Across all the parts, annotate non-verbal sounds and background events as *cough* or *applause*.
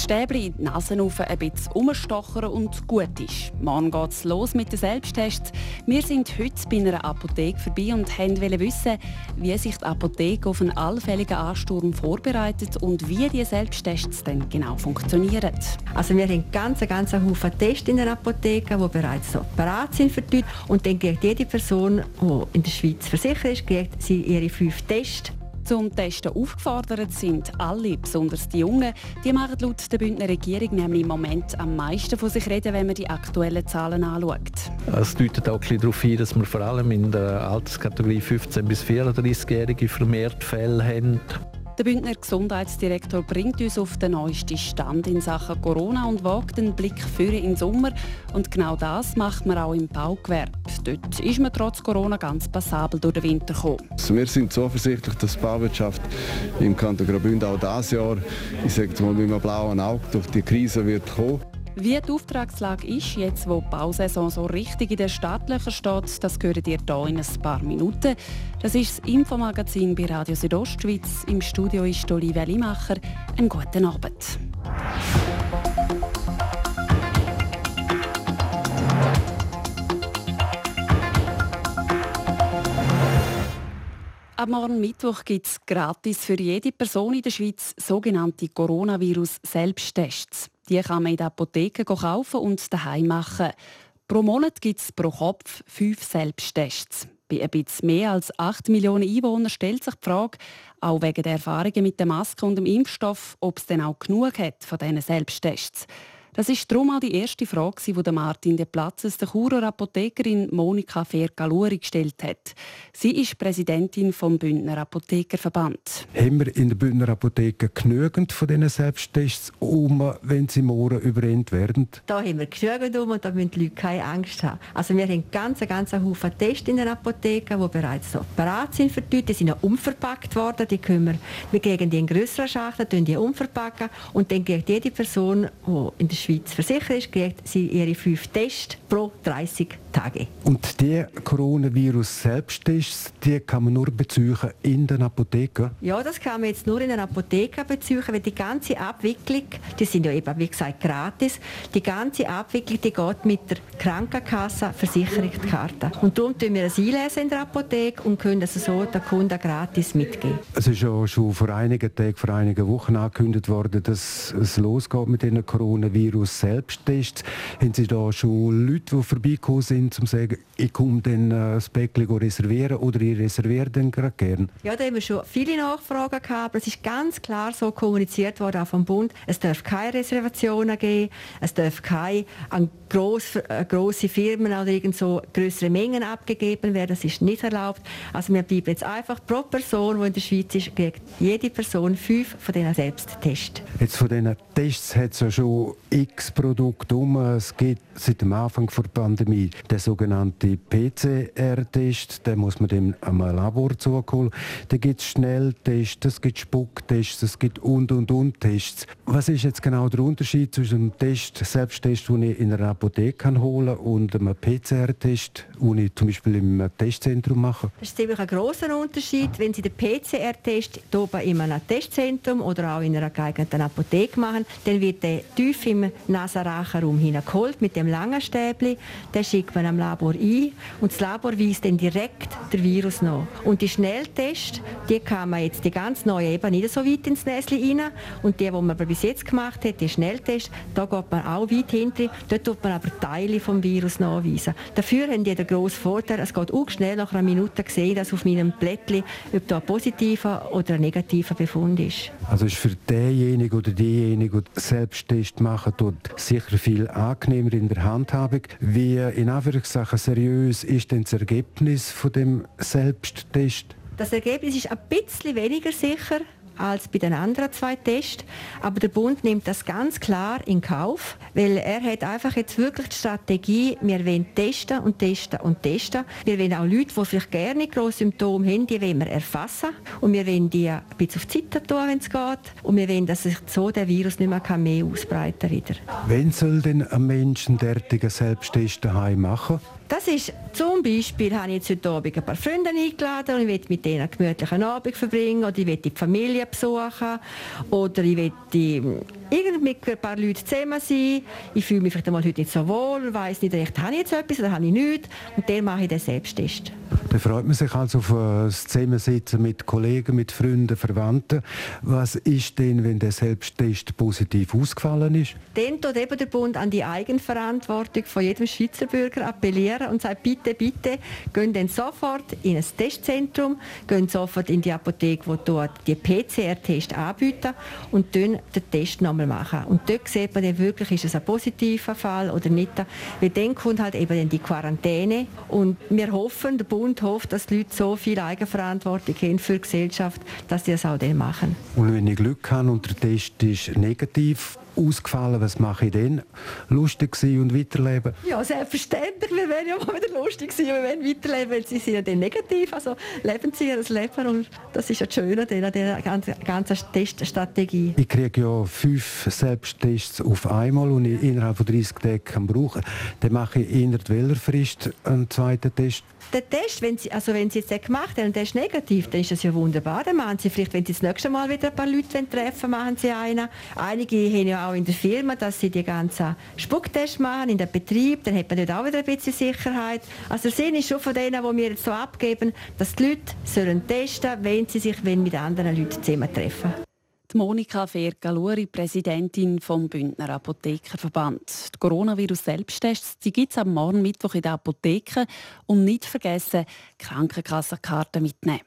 Stäbli in die Nase ein bisschen umstochern und gut ist. Morgen geht es los mit den Selbsttests. Wir sind heute bei einer Apotheke vorbei und wollten wissen, wie sich die Apotheke auf einen allfälligen Ansturm vorbereitet und wie die Selbsttests dann genau funktionieren. Also wir haben ganz, ganz Haufen Tests in der Apotheke, die bereits so bereit sind für die Und dann kriegt jede Person, die in der Schweiz versichert ist, kriegt sie ihre fünf Tests zum Testen aufgefordert sind alle, besonders die Jungen. Die machen laut der Bündner Regierung nämlich im Moment am meisten von sich reden, wenn man die aktuellen Zahlen anschaut. Es deutet auch ein darauf hin, dass wir vor allem in der Alterskategorie 15- bis 34-Jährige vermehrt Fälle haben. Der Bündner Gesundheitsdirektor bringt uns auf den neuesten Stand in Sachen Corona und wagt den Blick für den Sommer. Und genau das macht man auch im Baugewerbe. Dort ist man trotz Corona ganz passabel durch den Winter gekommen. Also wir sind zuversichtlich, dass die Bauwirtschaft im Kanton Graubünden auch dieses Jahr, ich sage mal mit einem blauen Auge, durch die Krise wird kommen. Wie die Auftragslage ist, jetzt wo die Bausaison so richtig in den Startlöchern steht, das gehört ihr hier in ein paar Minuten. Das ist das Infomagazin bei Radio Südostschweiz. Im Studio ist Olivia Limacher. Einen guten Abend. Ab morgen Mittwoch gibt es gratis für jede Person in der Schweiz sogenannte Coronavirus-Selbsttests. Die kann man in der Apotheke kaufen und daheim machen. Pro Monat gibt es pro Kopf fünf Selbsttests. Bei ein bisschen mehr als 8 Millionen Einwohnern stellt sich die Frage, auch wegen der Erfahrungen mit der Maske und dem Impfstoff, ob es denn auch genug hat von diesen Selbsttests. Das ist darum auch die erste Frage, die Martin de Platzes der Churer Apothekerin Monika Fergaluri gestellt hat. Sie ist Präsidentin vom Bündner Apothekerverband. Haben wir in der Bündner Apotheke genügend von diesen Selbsttests um, wenn sie morgen überrennt werden? Da haben wir genügend um und da müssen die Leute keine Angst haben. Also wir haben ganz, ganz Haufen Tests in der Apotheke, die bereits so bereit sind für die Leute. Die sind auch umverpackt worden. Die können wir, wir kriegen die in grösseren Schachteln, die umverpacken und dann kriegt jede Person, die in der Schweiz versichert ist, kriegt sie ihre fünf Tests pro 30 Tage. Und die Coronavirus-Selbsttests, die kann man nur beziehen in den Apotheken? Ja, das kann man jetzt nur in den Apotheken beziehen, weil die ganze Abwicklung, die sind ja eben, wie gesagt, gratis, die ganze Abwicklung, die geht mit der Krankenkasse Versicherungskarte. Und darum tun wir es einlesen in der Apotheke und können es so den Kunden gratis mitgeben. Es ist ja schon vor einigen Tagen, vor einigen Wochen angekündigt worden, dass es losgeht mit den Coronavirus-Selbsttests. Haben Sie da schon Leute, die vorbeigekommen sind, um zu sagen, ich komme dann äh, das Bäckchen reservieren oder ich reserviere dann gerade gerne? Ja, da haben wir schon viele Nachfragen gehabt, aber es ist ganz klar so kommuniziert worden auch vom Bund, es darf keine Reservationen geben, es darf keine an gross, äh, grosse Firmen oder irgend so größere Mengen abgegeben werden, das ist nicht erlaubt. Also wir bleiben jetzt einfach pro Person, die in der Schweiz ist, kriegt jede Person fünf von diesen Selbsttests. Jetzt von diesen Tests hat es ja schon x Produkte um. Es gibt seit dem Anfang der Pandemie der sogenannte PCR-Test, den muss man dem am Labor zuholen. Dann gibt es Schnelltests, es gibt Spucktests, es gibt und und und Tests. Was ist jetzt genau der Unterschied zwischen einem Test, Selbsttest, den ich in einer Apotheke holen kann, und einem PCR-Test, den ich zum Beispiel im Testzentrum mache? Das ist ziemlich ein grosser Unterschied. Wenn Sie den PCR-Test hier in einem Testzentrum oder auch in einer geeigneten Apotheke machen, dann wird der tief im Nasenrachenraum hineingeholt mit dem langen Stäbli. Den schickt man am Labor ein und das Labor weist dann direkt den Virus nach. Und die Schnelltests, die kann man jetzt die ganz neue eben nicht so weit ins Näschen rein. Und die, die man aber bis jetzt gemacht hat, die Schnelltests, da geht man auch weit hinter. Dort tut man aber Teile vom Virus nachweisen. Dafür haben die den grossen Vorteil, es geht auch schnell nach einer Minute sehen, dass auf meinem Blättchen, ob da ein positiver oder ein negativer Befund ist. Also ist für denjenigen oder diejenigen, die Selbsttest machen, dort sicher viel angenehmer in der Handhabung. Wie in Anführungszeichen seriös ist denn das Ergebnis von dem Selbsttest? Das Ergebnis ist ein bisschen weniger sicher als bei den anderen zwei Tests. Aber der Bund nimmt das ganz klar in Kauf, weil er hat einfach jetzt wirklich die Strategie, wir wollen testen und testen und testen. Wir wollen auch Leute, die vielleicht gerne grosse Symptome haben, die wollen wir erfassen und wir wollen die ein bisschen auf die Seite tun, wenn es geht. Und wir wollen, dass sich so der Virus nicht mehr, mehr ausbreiten kann. Wenn soll denn ein Mensch einen derartigen Selbsttest daheim machen? Das ist zum Beispiel, habe ich jetzt heute Abend ein paar Freunde eingeladen und ich will mit denen einen gemütlichen Abend verbringen oder ich will die Familie besuchen oder ich will irgendwie mit ein paar Leuten zusammen sein. Ich fühle mich vielleicht einmal heute nicht so wohl weiss nicht recht, habe ich jetzt etwas oder habe ich nichts und dann mache ich den Selbsttest. Dann freut man sich also auf das Zusammensitzen mit Kollegen, mit Freunden, Verwandten. Was ist denn, wenn der Selbsttest positiv ausgefallen ist? Dann tut eben der Bund an die Eigenverantwortung von jedem Schweizer Bürger appellieren und sagt, bitte, bitte, gehen dann sofort in ein Testzentrum, gehen sofort in die Apotheke, wo dort die PCR-Test anbieten und dann den Test nochmal machen. Und dort sieht man dann wirklich, ist es ein positiver Fall oder nicht. Weil dann kommt halt eben die Quarantäne und wir hoffen, der Bund hofft, dass die Leute so viel Eigenverantwortung haben für die Gesellschaft, dass sie es auch dann machen. Und wenn ich Glück habe und der Test ist negativ, ausgefallen, was mache ich denn? Lustig sein und weiterleben? Ja, selbstverständlich. Wir werden ja mal wieder lustig sein, wir werden weiterleben, weil sie sind ja dann negativ. Also leben sie ihr Leben und das ist ja das Schöne an dieser ganzen, ganzen Teststrategie. Ich kriege ja fünf Selbsttests auf einmal und ich innerhalb von 30 Tagen kann brauchen. Dann mache ich innerhalb welcher Frist einen zweiten Test? Der Test, wenn Sie, also wenn Sie jetzt den gemacht haben und der ist negativ, dann ist das ja wunderbar. Dann machen Sie vielleicht, wenn Sie das nächste Mal wieder ein paar Leute treffen machen Sie einen. Einige haben ja auch in der Firma, dass sie die ganzen Spucktests machen, in den Betrieb, dann hat man dort auch wieder ein bisschen Sicherheit. Also der Sinn ist schon von denen, die wir jetzt so abgeben, dass die Leute sollen testen wenn sie sich mit anderen Leuten zusammentreffen die Monika Fergaluri, Präsidentin vom Bündner Apothekerverband. Die Coronavirus-Selbsttests gibt es am Morgen Mittwoch in der Apotheke. Und nicht vergessen, Krankenkassenkarte mitnehmen.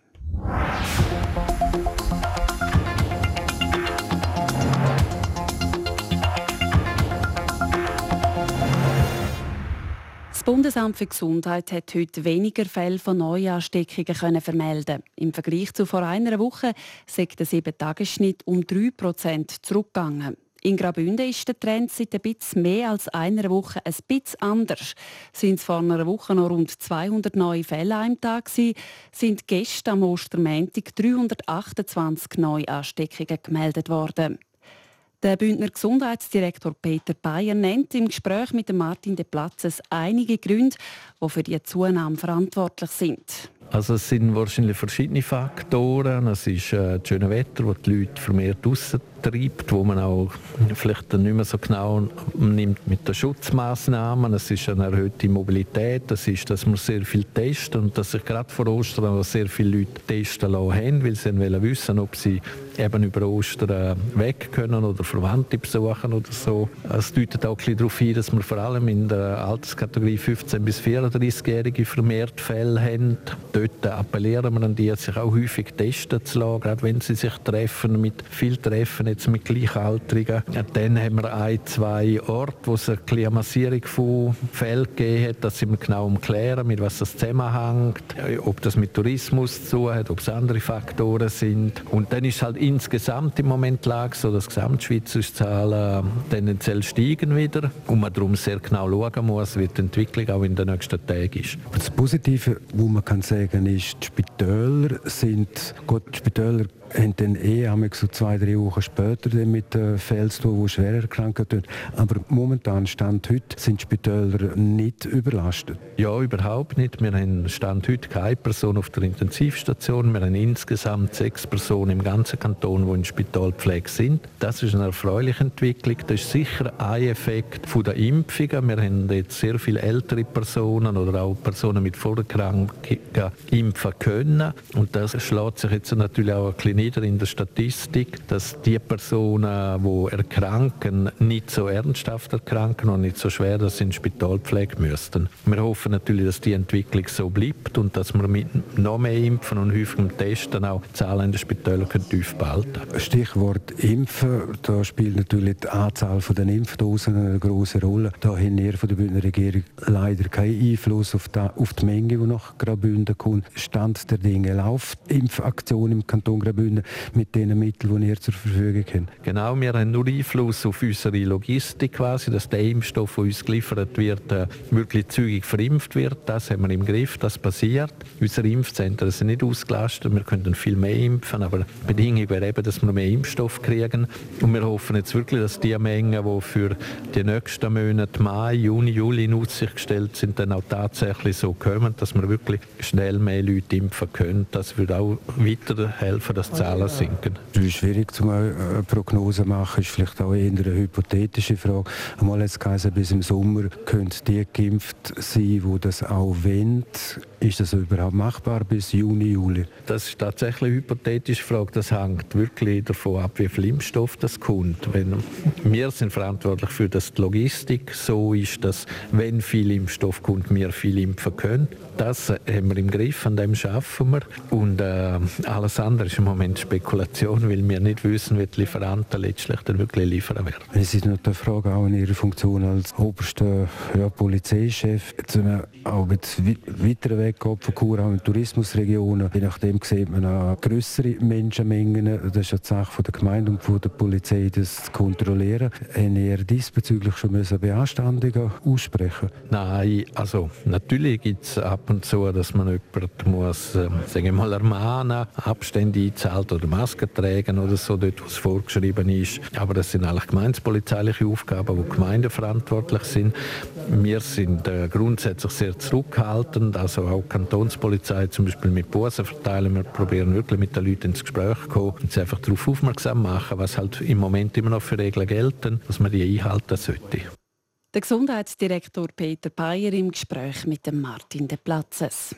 Das Bundesamt für Gesundheit hat heute weniger Fälle von Neuansteckungen können vermelden. Im Vergleich zu vor einer Woche ist der 7-Tagesschnitt um 3% zurückgegangen. In Graubünden ist der Trend seit ein bisschen mehr als einer Woche ein bisschen anders. Sind es vor einer Woche noch rund 200 neue Fälle am Tag gewesen, sind gestern am Ostermäntig 328 Neuansteckungen gemeldet worden. Der Bündner Gesundheitsdirektor Peter Bayer nennt im Gespräch mit Martin de Platzes einige Gründe, die für die Zunahme verantwortlich sind. Also es sind wahrscheinlich verschiedene Faktoren. Es ist äh, das schöne Wetter, das die Leute vermehrt raus treibt, wo man auch vielleicht dann nicht mehr so genau nimmt mit den Schutzmaßnahmen. Es ist eine erhöhte Mobilität, es ist, dass man sehr viel testet und dass sich gerade vor Ostern auch sehr viele Leute testen lassen haben, weil sie wollen wissen, ob sie eben über Ostern weg können oder Verwandte besuchen oder so. Es deutet auch ein darauf hin, dass wir vor allem in der Alterskategorie 15- bis 34-Jährige vermehrt Fälle haben. Dort appellieren wir an die, sich auch häufig testen zu lassen, gerade wenn sie sich treffen, mit viel Treffen jetzt mit Gleichaltrigen. Dann haben wir ein, zwei Orte, wo es eine Massierung von Fällen gegeben hat, dass wir genau umklären, mit was das zusammenhängt, ob das mit Tourismus zu tun hat, ob es andere Faktoren sind. Und dann ist halt insgesamt im Moment Lage so, dass gesamtschweizerische Zahlen tendenziell steigen wieder und man darum sehr genau schauen muss, wie die Entwicklung auch in den nächsten Tagen ist. Das Positive, was man kann sagen, ist, die Spitäler sind, gut, die Spitäler haben dann eh so zwei, drei Wochen später mit Fällen zu tun, die schwer erkrankt sind. Aber momentan, Stand heute, sind die Spitäler nicht überlastet? Ja, überhaupt nicht. Wir haben Stand heute keine Person auf der Intensivstation. Wir haben insgesamt sechs Personen im ganzen Kanton, die in Spitalpflege sind. Das ist eine erfreuliche Entwicklung. Das ist sicher ein Effekt der Impfungen. Wir haben jetzt sehr viele ältere Personen oder auch Personen mit Vorerkrankungen impfen können. Und das schlägt sich jetzt natürlich auch ein bisschen nieder in der Statistik, dass die Personen, die erkranken, nicht so ernsthaft erkranken und nicht so schwer, dass sie in Spitalpflege müssten. Wir hoffen natürlich, dass die Entwicklung so bleibt und dass wir mit noch mehr Impfen und häufigem Testen auch die Zahlen in den Spitälern tief behalten Stichwort Impfen, da spielt natürlich die Anzahl der Impfdosen eine große Rolle. Da haben wir von der Bündner Regierung leider keinen Einfluss auf die, auf die Menge, die nach Graubünden kommt. Stand der Dinge läuft Impfaktion im Kanton Graubünden können mit den Mitteln, die ihr zur Verfügung habt? Genau, wir haben nur Einfluss auf unsere Logistik quasi, dass der Impfstoff, der uns geliefert wird, äh, wirklich zügig verimpft wird. Das haben wir im Griff, das passiert. Unsere Impfzentren sind nicht ausgelastet, wir können viel mehr impfen, aber die Bedingung wäre eben, dass wir mehr Impfstoff kriegen. Und wir hoffen jetzt wirklich, dass die Mengen, die für die nächsten Monate Mai, Juni, Juli in Aussicht gestellt sind, dann auch tatsächlich so kommen, dass wir wirklich schnell mehr Leute impfen können. Das würde auch weiterhelfen, dass Zahlen sinken. Es ist schwierig, eine Prognose zu machen, ist vielleicht auch eher eine hypothetische Frage. Einmal jetzt geheißen, bis im Sommer können die geimpft sein, die das auch wollen. Ist das überhaupt machbar bis Juni, Juli? Das ist tatsächlich eine hypothetische Frage. Das hängt wirklich davon ab, wie viel Impfstoff das kommt. Wenn, wir sind verantwortlich für das die Logistik so ist, dass wenn viel Impfstoff kommt, wir viel impfen können. Das haben wir im Griff, an dem schaffen wir. Und äh, alles andere ist im Moment Spekulation, weil wir nicht wissen, wie die Lieferanten letztlich dann wirklich liefern werden. Es ist noch die Frage auch in Ihrer Funktion als oberster ja, Polizeichef, jetzt, auch mit weiter weg von Chur, auch in Tourismusregionen. Je nachdem sieht man auch größere Menschenmengen. Das ist ja die Sache der Gemeinde und von der Polizei, das zu kontrollieren. Haben ihr diesbezüglich schon Beanstandungen aussprechen Nein, also natürlich gibt es ab und zu, dass man jemanden muss, äh, sagen wir mal, ermahnen, Abstände einzahlt oder Masken tragen oder so, dort wo es vorgeschrieben ist. Aber das sind eigentlich gemeindepolizeiliche Aufgaben, wo Gemeinden verantwortlich sind. Wir sind äh, grundsätzlich sehr zurückhaltend, also auch Kantonspolizei zum Beispiel mit Bussen verteilen. Wir probieren wirklich mit den Leuten ins Gespräch zu kommen und sie einfach darauf aufmerksam machen, was halt im Moment immer noch für Regeln gelten, dass man die einhalten sollte. Der Gesundheitsdirektor Peter Bayer im Gespräch mit dem Martin de Platzes.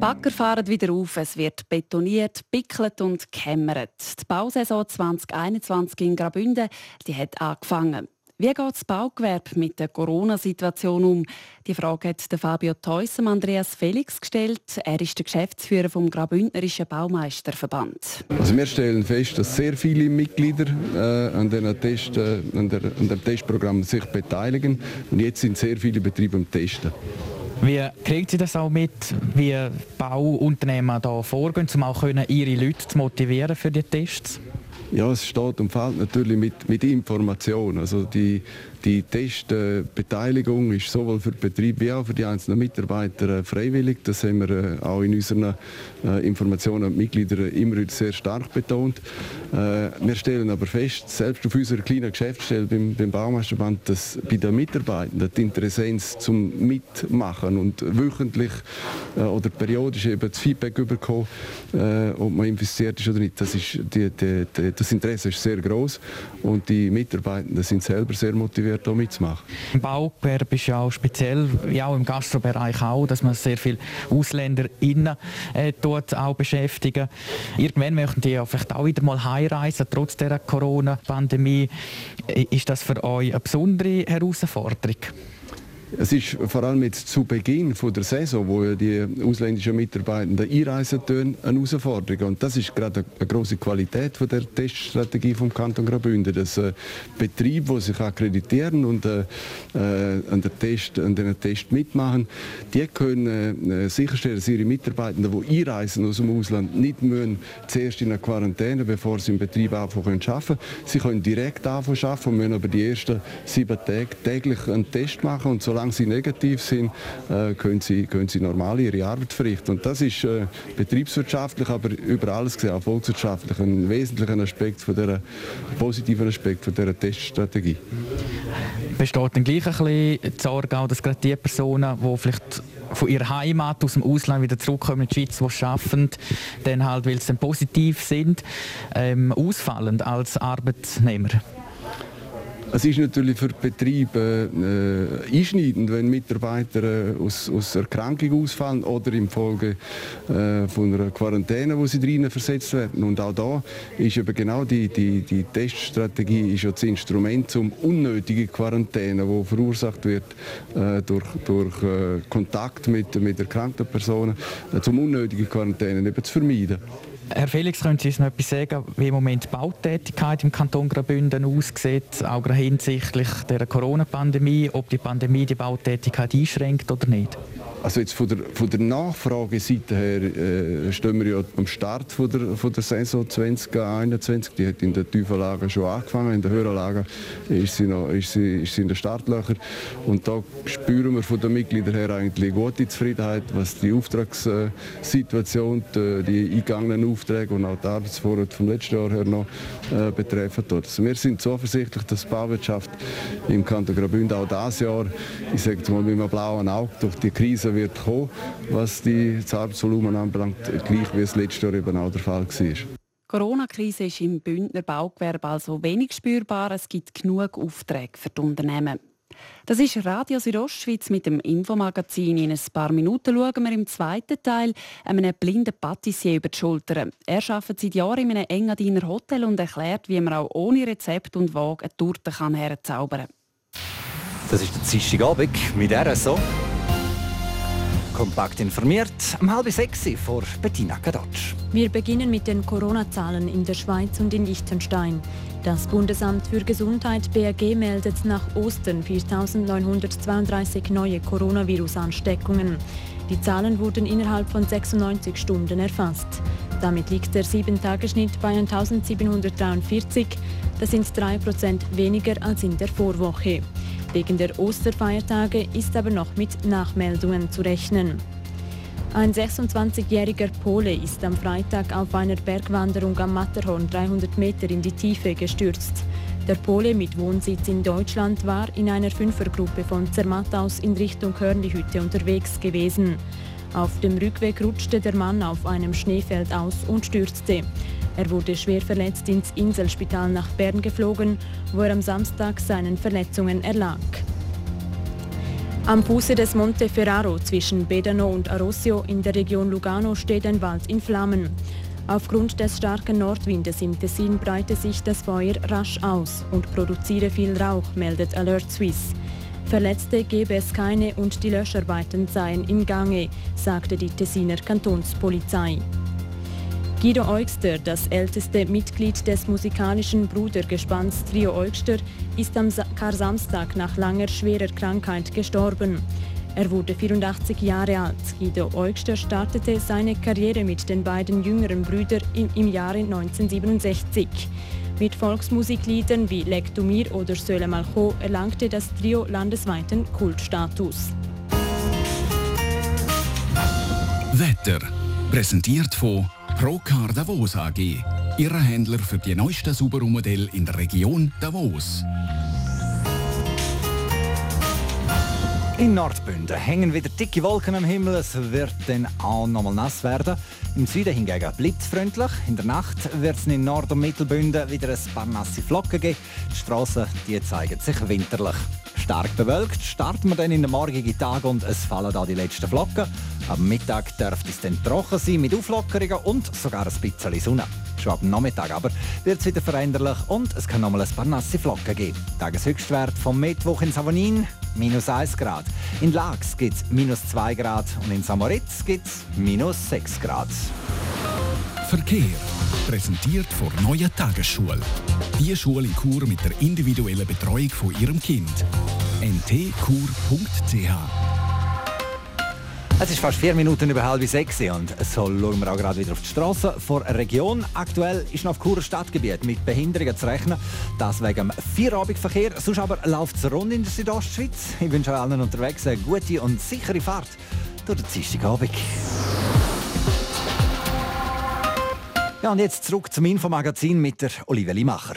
Bagger fahren wieder auf. Es wird betoniert, pickelt und gekämmert. Die Bausaison 2021 in Graubünden die hat angefangen. Wie geht das Baugewerbe mit der Corona-Situation um? Die Frage hat Fabio Theus Andreas Felix gestellt. Er ist der Geschäftsführer vom Graubündnerischen Baumeisterverband. Also wir stellen fest, dass sehr viele Mitglieder äh, an, Test, äh, an, der, an dem Testprogramm sich beteiligen. Und jetzt sind sehr viele Betriebe am Testen. Wie kriegt Sie das auch mit, wie Bauunternehmen da vorgehen, um auch ihre Leute zu motivieren für die Tests? Ja, es steht und fällt natürlich mit, mit Information. Also die, die Testbeteiligung ist sowohl für den Betrieb wie auch für die einzelnen Mitarbeiter äh, freiwillig. Das haben wir äh, auch in unseren äh, Informationen an die Mitglieder immer sehr stark betont. Wir stellen aber fest, selbst auf unserer kleinen Geschäftsstelle beim, beim Baumeisterband, dass bei den Mitarbeitern die Interessenz zum Mitmachen und wöchentlich oder periodisch eben das Feedback bekommen, ob man investiert ist oder nicht, das, ist die, die, die, das Interesse ist sehr groß und die Mitarbeitenden sind selber sehr motiviert motiviert, hier mitzumachen. Im Baugewerbe ist ja auch speziell, ja auch im Gastrobereich auch, dass man sehr viele Ausländer innen äh, dort auch beschäftigen. Irgendwann möchten die ja vielleicht auch wieder mal heimreisen, trotz der Corona-Pandemie. Ist das für euch eine besondere Herausforderung? Es ist vor allem jetzt zu Beginn der Saison, wo ja die ausländischen Mitarbeiter einreisen, eine Herausforderung. Und das ist gerade eine große Qualität der Teststrategie vom Kanton Graubünden, dass äh, Betriebe, die sich akkreditieren und äh, äh, an, der Test, an den Test mitmachen, die können sicherstellen, dass ihre Mitarbeiter, die einreisen aus dem Ausland, nicht müssen zuerst in eine Quarantäne, bevor sie im Betrieb anfangen zu arbeiten. Sie können direkt anfangen arbeiten und müssen aber die ersten sieben Tage täglich einen Test machen und solange sie negativ sind, äh, können, sie, können sie normal ihre Arbeit verrichten. Und das ist äh, betriebswirtschaftlich, aber über alles gesehen auch volkswirtschaftlich ein wesentlicher Aspekt von der positiven Aspekt von dieser Teststrategie. Besteht dann gleich ein bisschen Sorge auch, dass gerade die Personen, die vielleicht von ihrer Heimat aus dem Ausland wieder zurückkommen in die Schweiz, die arbeiten, dann halt, weil sie dann positiv sind, ähm, ausfallen als Arbeitnehmer? Es ist natürlich für Betriebe äh, einschneidend, wenn Mitarbeiter äh, aus, aus Erkrankung ausfallen oder infolge äh, von einer Quarantäne, wo sie drinnen versetzt werden. Und auch da ist eben genau die, die, die Teststrategie ist ja das Instrument zum unnötige Quarantäne, wo verursacht wird äh, durch, durch äh, Kontakt mit, mit erkrankten Personen, äh, zum unnötige Quarantäne eben zu vermeiden. Herr Felix, können Sie uns noch etwas sagen, wie im Moment die Bautätigkeit im Kanton Graubünden aussieht, auch hinsichtlich der Corona-Pandemie, ob die Pandemie die Bautätigkeit einschränkt oder nicht? Also jetzt von der, von der Nachfrageseite her äh, stehen wir ja am Start von der, von der Saison 2021. Die hat in der Tiefenlage schon angefangen, in der höheren Lage ist sie, noch, ist sie, ist sie in den Startlöchern. Und da spüren wir von den Mitgliedern her eigentlich gute Zufriedenheit, was die Auftragssituation, die, die eingegangenen Aufträge und auch die Arbeitsvorrat vom letzten Jahr her noch äh, betreffen. Also wir sind zuversichtlich, dass die Bauwirtschaft im Kanton Graubünden auch dieses Jahr, ich sage mal mit einem blauen Auge, durch die Krise Krise wird kommen, was die, das Arbeitsvolumen anbelangt, gleich wie es letztes Jahr eben auch der Fall war. Die Corona-Krise ist im Bündner Baugewerbe also wenig spürbar. Es gibt genug Aufträge für die Unternehmen. Das ist Radio Südostschweiz mit dem Infomagazin. In ein paar Minuten schauen wir im zweiten Teil einem blinden Patissier über die Schulter. Er arbeitet seit Jahren in einem Engadiner Hotel und erklärt, wie man auch ohne Rezept und Waage eine Torte herzaubern kann. Das ist der Dienstagabend mit RSO. Kompakt informiert, um halb sechs vor Bettina Kadotsch. Wir beginnen mit den Corona-Zahlen in der Schweiz und in Liechtenstein. Das Bundesamt für Gesundheit BRG meldet nach Ostern 4.932 neue Coronavirus-Ansteckungen. Die Zahlen wurden innerhalb von 96 Stunden erfasst. Damit liegt der 7-Tage-Schnitt bei 1743. Das sind 3% weniger als in der Vorwoche. Wegen der Osterfeiertage ist aber noch mit Nachmeldungen zu rechnen. Ein 26-jähriger Pole ist am Freitag auf einer Bergwanderung am Matterhorn 300 Meter in die Tiefe gestürzt. Der Pole mit Wohnsitz in Deutschland war in einer Fünfergruppe von Zermatt aus in Richtung Hörnlihütte unterwegs gewesen. Auf dem Rückweg rutschte der Mann auf einem Schneefeld aus und stürzte. Er wurde schwer verletzt ins Inselspital nach Bern geflogen, wo er am Samstag seinen Verletzungen erlag. Am Fuße des Monte Ferraro zwischen Bedano und Arosio in der Region Lugano steht ein Wald in Flammen. Aufgrund des starken Nordwindes im Tessin breite sich das Feuer rasch aus und produziere viel Rauch, meldet Alert Suisse. Verletzte gebe es keine und die Löscharbeiten seien im Gange, sagte die Tessiner Kantonspolizei. Guido Eugster, das älteste Mitglied des musikalischen Brudergespanns Trio Eugster, ist am Kar-Samstag nach langer schwerer Krankheit gestorben. Er wurde 84 Jahre alt. Guido Eugster startete seine Karriere mit den beiden jüngeren Brüdern im, im Jahre 1967. Mit Volksmusikliedern wie Leg du mir oder Söle Malcho erlangte das Trio landesweiten Kultstatus. Wetter präsentiert von Procar Davos AG, Ihrer Händler für die neuesten Subaru-Modelle in der Region Davos. In Nordbünden hängen wieder dicke Wolken am Himmel. Es wird dann auch nochmal nass werden. Im Süden hingegen blitzfreundlich. In der Nacht wird es in Nord- und Mittelbünden wieder ein paar nasse Flocken geben. Die Strassen die zeigen sich winterlich. Stark bewölkt starten wir dann in den morgigen Tag und es fallen da die letzten Flocken. Am Mittag dürfte es dann trocken sein mit Auflockerungen und sogar ein bisschen Sonne. Schon ab Nachmittag aber wird es wieder veränderlich und es kann nochmal ein paar nasse Flocken geben. Tageshöchstwert vom Mittwoch in Savonin minus 1 Grad. In Lax gibt es minus 2 Grad und in Samoritz gibt es minus 6 Grad. Verkehr. Präsentiert von Neue Tagesschule. Die Schule in Chur mit der individuellen Betreuung von Ihrem Kind. ntkur.ch es ist fast vier Minuten über halb sechs und so schauen wir auch gerade wieder auf die Straße vor der Region. Aktuell ist noch auf Churer Stadtgebiet mit Behinderungen zu rechnen. Das wegen dem Vierabendverkehr. Sonst aber läuft es rund in der Südostschweiz. Ich wünsche allen unterwegs eine gute und sichere Fahrt durch den Dienstagabend. Ja, und jetzt zurück zum Infomagazin mit der Olivia Limacher.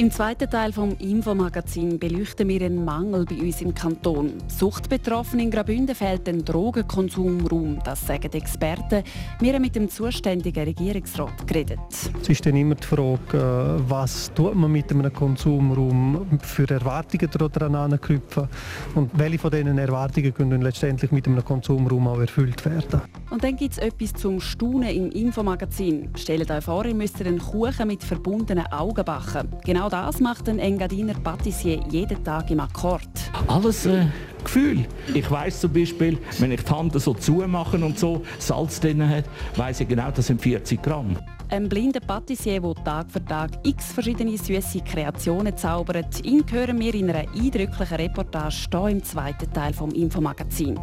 Im zweiten Teil vom Infomagazin beleuchten wir einen Mangel bei uns im Kanton. Suchtbetroffenen in Graubünden fehlt ein Drogenkonsumraum, das sagen Experten. Wir haben mit dem zuständigen Regierungsrat geredet. Es ist dann immer die Frage, äh, was tut man mit einem Konsumraum für Erwartungen daran anknüpfen und welche von diesen Erwartungen können letztendlich mit einem Konsumraum auch erfüllt werden. Und dann gibt es etwas zum Staunen im Infomagazin. Stellt euch vor, ihr müsst einen Kuchen mit verbundenen Augen backen. Genau das macht ein Engadiner Patissier jeden Tag im Akkord. Alles äh, Gefühl. Ich weiß zum Beispiel, wenn ich die Hand so zumache und so Salz drin hat, weiß ich genau, das sind 40 Gramm. Ein blinder Patissier, der Tag für Tag x verschiedene süße Kreationen zaubert, ihn hören wir in einer eindrücklichen Reportage hier im zweiten Teil vom Infomagazin.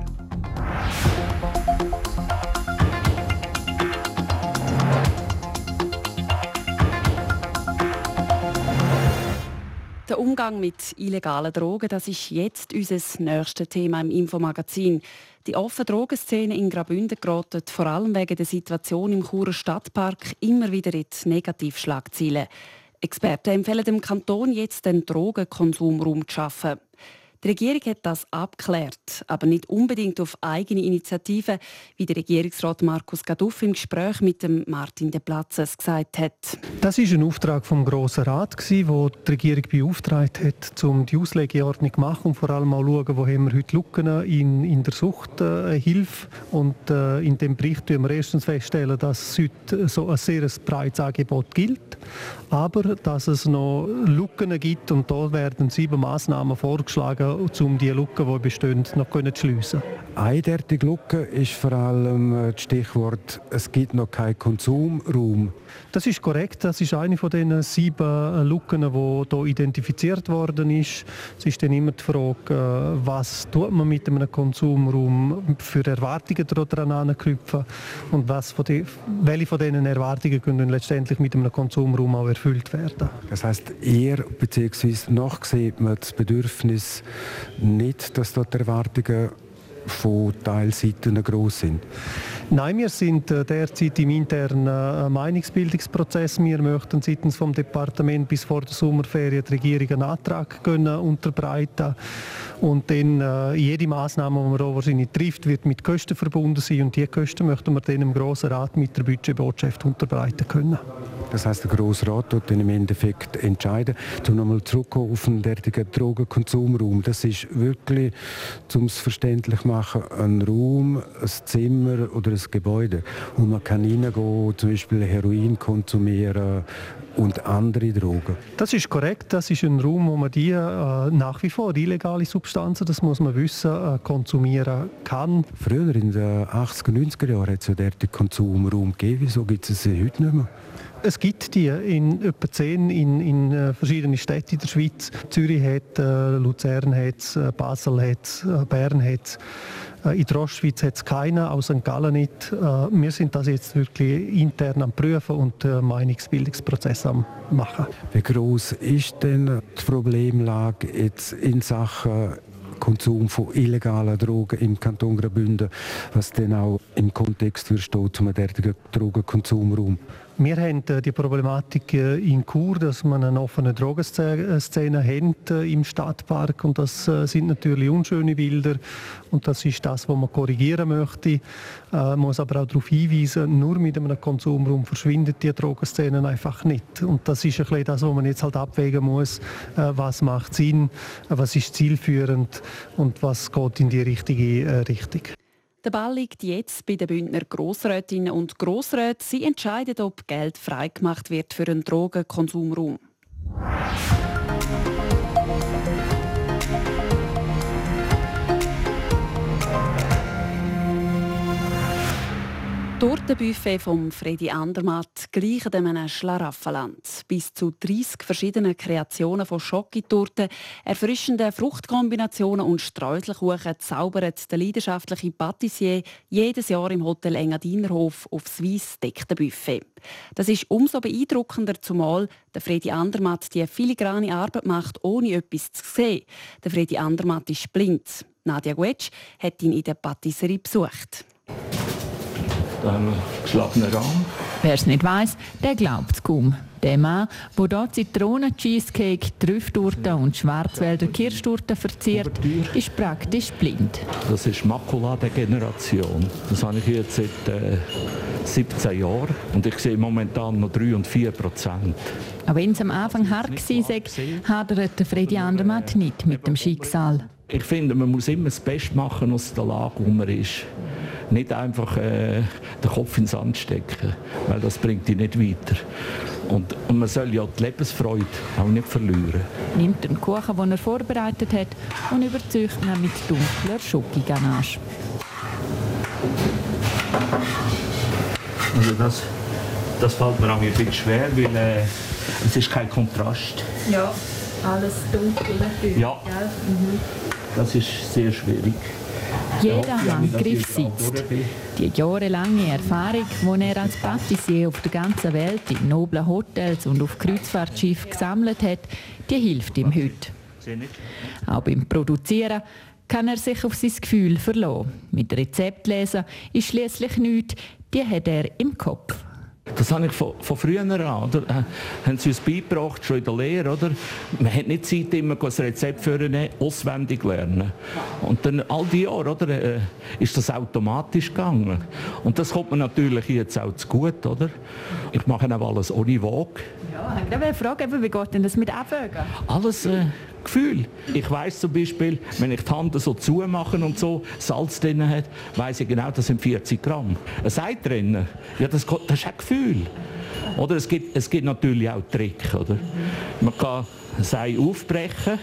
Der Umgang mit illegalen Drogen, das ist jetzt unser nächstes Thema im Infomagazin. Die offene Drogenszene in Graubünden gerät vor allem wegen der Situation im Churer Stadtpark immer wieder in Negativschlagziele. Experten empfehlen dem Kanton jetzt den Drogenkonsumraum zu schaffen. Die Regierung hat das abgeklärt, aber nicht unbedingt auf eigene Initiative, wie der Regierungsrat Markus Gaduff im Gespräch mit dem Martin de Platzes gesagt hat. Das ist ein Auftrag vom Grossen Rat, wo die Regierung beauftragt hat, um die Auslegeordnung zu machen und vor allem auch schauen, wo haben wir heute Lücken in, in der Suchthilfe. Äh, und äh, in dem Bericht wir erstens feststellen, dass heute so ein sehr breites Angebot gilt, aber dass es noch Lücken gibt und da werden sieben Maßnahmen vorgeschlagen, um die Lücken, die bestehen, noch zu schliessen. Eindeutige Lücke ist vor allem äh, das Stichwort, es gibt noch keinen Konsumraum. Das ist korrekt. Das ist eine von den sieben äh, Lücken, die hier identifiziert worden ist. Es ist dann immer die Frage, äh, was tut man mit einem Konsumraum für Erwartungen daran anknüpfen und was von die, welche von diesen Erwartungen können letztendlich mit einem Konsumraum auch erfüllt werden. Das heißt, eher bzw. noch sieht man das Bedürfnis nicht, dass dort Erwartungen von Teilseiten groß sind? Nein, wir sind äh, derzeit im internen äh, Meinungsbildungsprozess. Wir möchten seitens vom Departement bis vor der Sommerferien die Regierung einen Antrag können unterbreiten und dann äh, jede Maßnahme, die man wahrscheinlich trifft, wird mit Kosten verbunden sein und diese Kosten möchten wir dann im Grossen Rat mit der Budgetbotschaft unterbreiten können. Das heißt, der Grosse Rat wird im Endeffekt entscheiden. Um nochmal zurückkommen auf den derartigen Drogenkonsumraum. Das ist wirklich, um es verständlich zu machen, ein Raum, ein Zimmer oder ein Gebäude, wo man kann reingehen, zum Beispiel Heroin konsumieren und andere Drogen. Das ist korrekt. Das ist ein Raum, wo man die äh, nach wie vor illegale Substanzen, das muss man wissen, äh, konsumieren kann. Früher in den 80er, 90er Jahren hat es ja derartigen Konsumraum gegeben. Wieso gibt es sie heute nicht mehr? Es gibt die in etwa zehn in, in äh, verschiedenen Städten in der Schweiz. Zürich hat äh, Luzern hat äh, Basel hat äh, Bern hat äh, in der Ostschweiz hat es keinen, auch St. Gallen nicht. Äh, wir sind das jetzt wirklich intern am Prüfen und den Meinungsbildungsprozess am machen. Wie groß ist denn die Problemlage jetzt in Sachen Konsum von illegalen Drogen im Kanton Graubünden, was dann auch im Kontext steht zum derartigen Drogenkonsumraum? Wir haben äh, die Problematik äh, in Chur, dass man eine offene Drogenszene hat äh, im Stadtpark und das sind natürlich unschöne Bilder und das ist das, was man korrigieren möchte. Man muss aber auch darauf hinweisen, nur mit einem Konsumraum verschwindet die Drogenszene einfach nicht. Und das ist ein bisschen das, was man jetzt halt abwägen muss. Was macht Sinn, was ist zielführend und was geht in die richtige Richtung. Der Ball liegt jetzt bei den Bündner Grossrätinnen und Grossräten. Sie entscheiden, ob Geld freigemacht wird für einen Drogenkonsumraum. Tortenbuffet vom Freddy Andermatt gleicht einem Schlaraffenland. Bis zu 30 verschiedene Kreationen von Schokitorten, erfrischenden Fruchtkombinationen und Streuselkuchen zaubert der leidenschaftliche Patissier jedes Jahr im Hotel Engadinerhof aufs weiss deckte Buffet. Das ist umso beeindruckender, zumal der Freddy Andermatt die filigrane Arbeit macht, ohne etwas zu sehen. Der Freddy Andermatt ist blind. Nadia Guetsch hat ihn in der Patisserie besucht. Wir geschlagenen Rahm, Wer es nicht weiß, der glaubt es kaum. Der Mann, der hier Zitronen-Cheesecake, Trüfftorte und Schwarzwälder Kirschtorte verziert, ist praktisch blind. Das ist Makuladegeneration. Das habe ich jetzt seit äh, 17 Jahren und ich sehe momentan noch 3 und 4 Prozent. Auch wenn es am Anfang hart war, hadert Freddy Andermatt nicht mit dem Schicksal. Ich finde, man muss immer das Beste machen aus der Lage, wo man ist. Nicht einfach äh, den Kopf ins Sand stecken, weil das bringt dich nicht weiter. Und, und man soll ja die Lebensfreude auch nicht verlieren. Nimmt den Kuchen, den er vorbereitet hat, und überzeugt ihn mit dunkler Schokoganache. Also das, das fällt mir auch ein bisschen schwer, weil äh, es ist kein Kontrast. Ja, alles dunkel natürlich. Ja. Mhm. Das ist sehr schwierig. Jeder Handgriff sitzt. Die jahrelange Erfahrung, die er als Patissier auf der ganzen Welt in noblen Hotels und auf Kreuzfahrtschiffen gesammelt hat, die hilft ihm heute. Auch beim Produzieren kann er sich auf sein Gefühl verlassen. Mit Rezept lesen ist schließlich nichts, die hat er im Kopf. Das habe ich von, von früher an. Oder? Äh, haben sie uns beigebracht, schon in der Lehre. Oder? Man hat nicht Zeit, immer ein Rezept für eine auswendig lernen. Und dann all die Jahre oder, äh, ist das automatisch gegangen. Und das kommt mir natürlich jetzt auch zu gut. Oder? Ich mache auch alles ohne Waage. Ja, ich wollte fragen, wie geht denn das mit Abwägen? Alles äh, Gefühl. Ich weiß zum Beispiel, wenn ich die Hand so zumache und so Salz drin hat, weiß ich genau, das sind 40 Gramm. Ein Ei drin, ja, das, das ist ein Gefühl. Oder es gibt, es gibt natürlich auch Trick. Oder? Man kann das Ei aufbrechen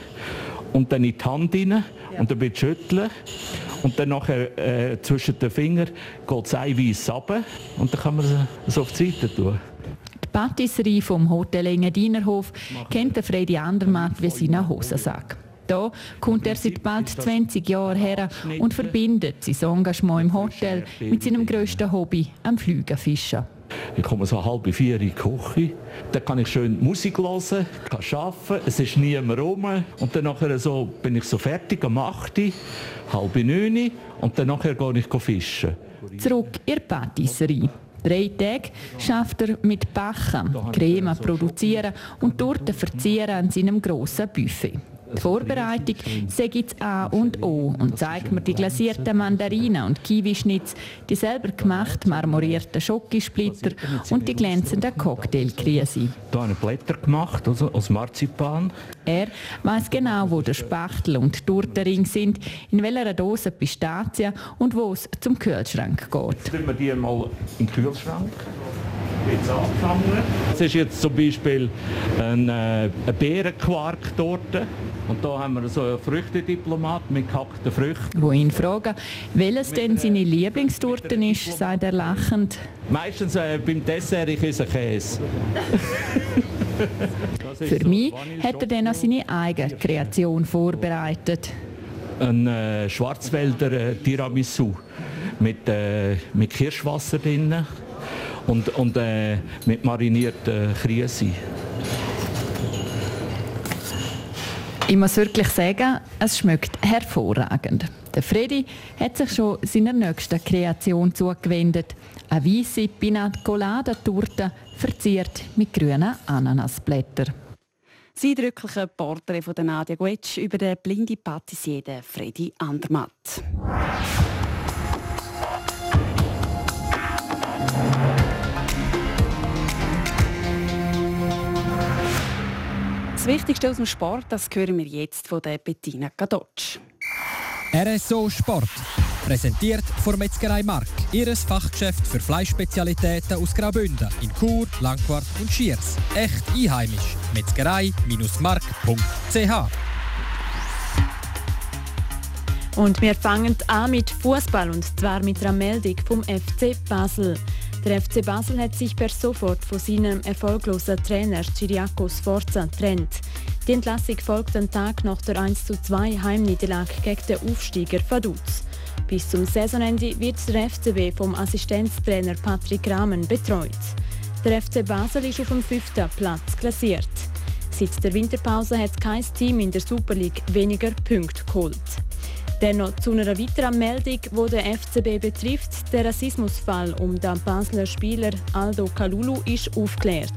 und dann in die Hand rein und dann wird schütteln. Und dann nachher äh, zwischen den Fingern geht das Ei weiss runter und dann kann man es auf die Seite tun. Patisserie vom Hotel Engadinerhof kennt der Freddy Andermatt wie seinen Hosensack. Da kommt er seit bald 20 Jahren her und verbindet sein Engagement im Hotel mit seinem grössten Hobby, am Flügenfischen. Ich komme so halb vier in die Küche. Dann kann ich schön Musik hören, kann arbeiten, es ist niemand rum. Und dann nachher so, bin ich so fertig am 8 halb neun und dann nachher gehe ich fischen. Zurück in die Patisserie. Drei Tage schafft er mit Bachen, Creme produzieren und Torten verzieren an seinem grossen Buffet. Die Vorbereitung sei jetzt A und O und zeigt mir die glasierten Mandarinen und Kiwischnitz, die selber gemacht marmorierten Schokosplitter und die glänzenden Cocktailkrise. Da habe ich Blätter gemacht, also aus Marzipan. Er weiß genau, wo der Spachtel und die Tortenring sind, in welcher Dose Pistazien und wo es zum Kühlschrank geht. Jetzt wir die mal in den Kühlschrank. Jetzt anfangen. Das ist jetzt zum Beispiel eine, eine Beerenquark-Torte. Und da haben wir so einen Früchtediplomat mit gehackten Früchten. Wo ihn fragen, welches denn seine Lieblingstorte ist, sagt er lachend. Meistens äh, beim Dessert ich esse Käse. *laughs* Für mich hat er dann auch seine eigene Kreation vorbereitet. Ein äh, Schwarzwälder äh, Tiramisu mit, äh, mit Kirschwasser drin und, und äh, mit marinierten Krise. Ich muss wirklich sagen, es schmeckt hervorragend. Der Freddy hat sich schon seiner nächsten Kreation zugewendet. Eine weiße Pinat Colada Torte verziert mit grünen Ananasblättern. Das eindrückliche Porträt von Nadia Guetsch über den blinden Patissier Freddy Andermatt. Das Wichtigste aus dem Sport, das hören wir jetzt von der Bettina Gadotsch. RSO Sport. Präsentiert von Metzgerei Mark. Ihres Fachgeschäft für Fleischspezialitäten aus Graubünden in Chur, Langquart und Schiers. Echt einheimisch. Metzgerei-mark.ch Und wir fangen an mit Fußball und zwar mit einer Meldung vom FC Basel. Der FC Basel hat sich per sofort von seinem erfolglosen Trainer Cyriakos Forza getrennt. Die Entlassung folgt einen Tag nach der 1:2 Heimniederlage gegen den Aufsteiger Vaduz. Bis zum Saisonende wird der FCB vom Assistenztrainer Patrick Rahmen betreut. Der FC Basel ist auf dem fünften Platz klassiert. Seit der Winterpause hat kein Team in der Super League weniger Punkte geholt. Dennoch zu einer weiteren Meldung, die den FCB betrifft. Der Rassismusfall um den Basler Spieler Aldo Kalulu ist aufgeklärt.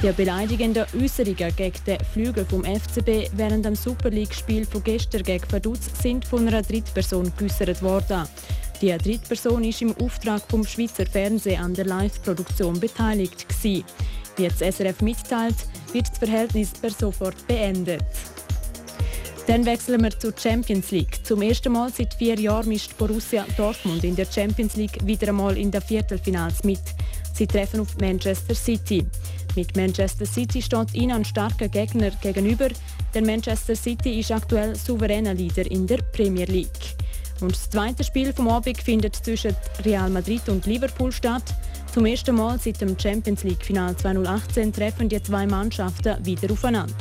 Die beleidigenden Äußerungen gegen den Flügel vom FCB während dem Super League-Spiel von gestern gegen Vaduz sind von einer Drittperson geäußert worden. Die Drittperson ist im Auftrag vom Schweizer Fernsehen an der Live-Produktion beteiligt. Wie das SRF mitteilt, wird das Verhältnis per sofort beendet. Dann wechseln wir zur Champions League. Zum ersten Mal seit vier Jahren mischt Borussia Dortmund in der Champions League wieder einmal in der Viertelfinals mit. Sie treffen auf Manchester City. Mit Manchester City steht ihnen ein starker Gegner gegenüber, denn Manchester City ist aktuell souveräner Leader in der Premier League. Und das zweite Spiel vom Abend findet zwischen Real Madrid und Liverpool statt. Zum ersten Mal seit dem Champions League Final 2018 treffen die zwei Mannschaften wieder aufeinander.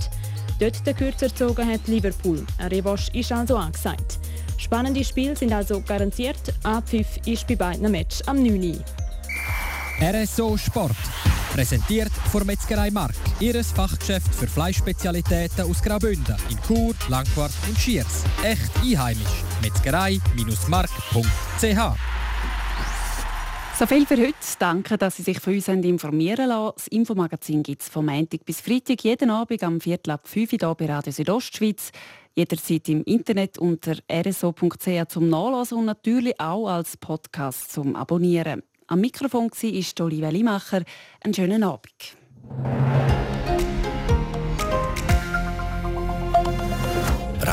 Dort der kürzer gezogen hat Liverpool. Ein Revanche ist also angesagt. Spannende Spiele sind also garantiert. Abpfiff ist bei beiden Matches am 9. RSO Sport. Präsentiert von Metzgerei Mark, ihres Fachgeschäft für Fleischspezialitäten aus Graubünden in Chur, Langquart und Schiers. Echt einheimisch. Metzgerei-mark.ch so viel für heute. Danke, dass Sie sich für uns informieren lassen. Das Infomagazin gibt es von Montag bis Freitag jeden Abend am Viertel ab 5 Uhr hier bei Radio Südostschweiz. Jederzeit im Internet unter rso.ch zum Nachlesen und natürlich auch als Podcast zum Abonnieren. Am Mikrofon war Olivia Limacher. Einen schönen Abend.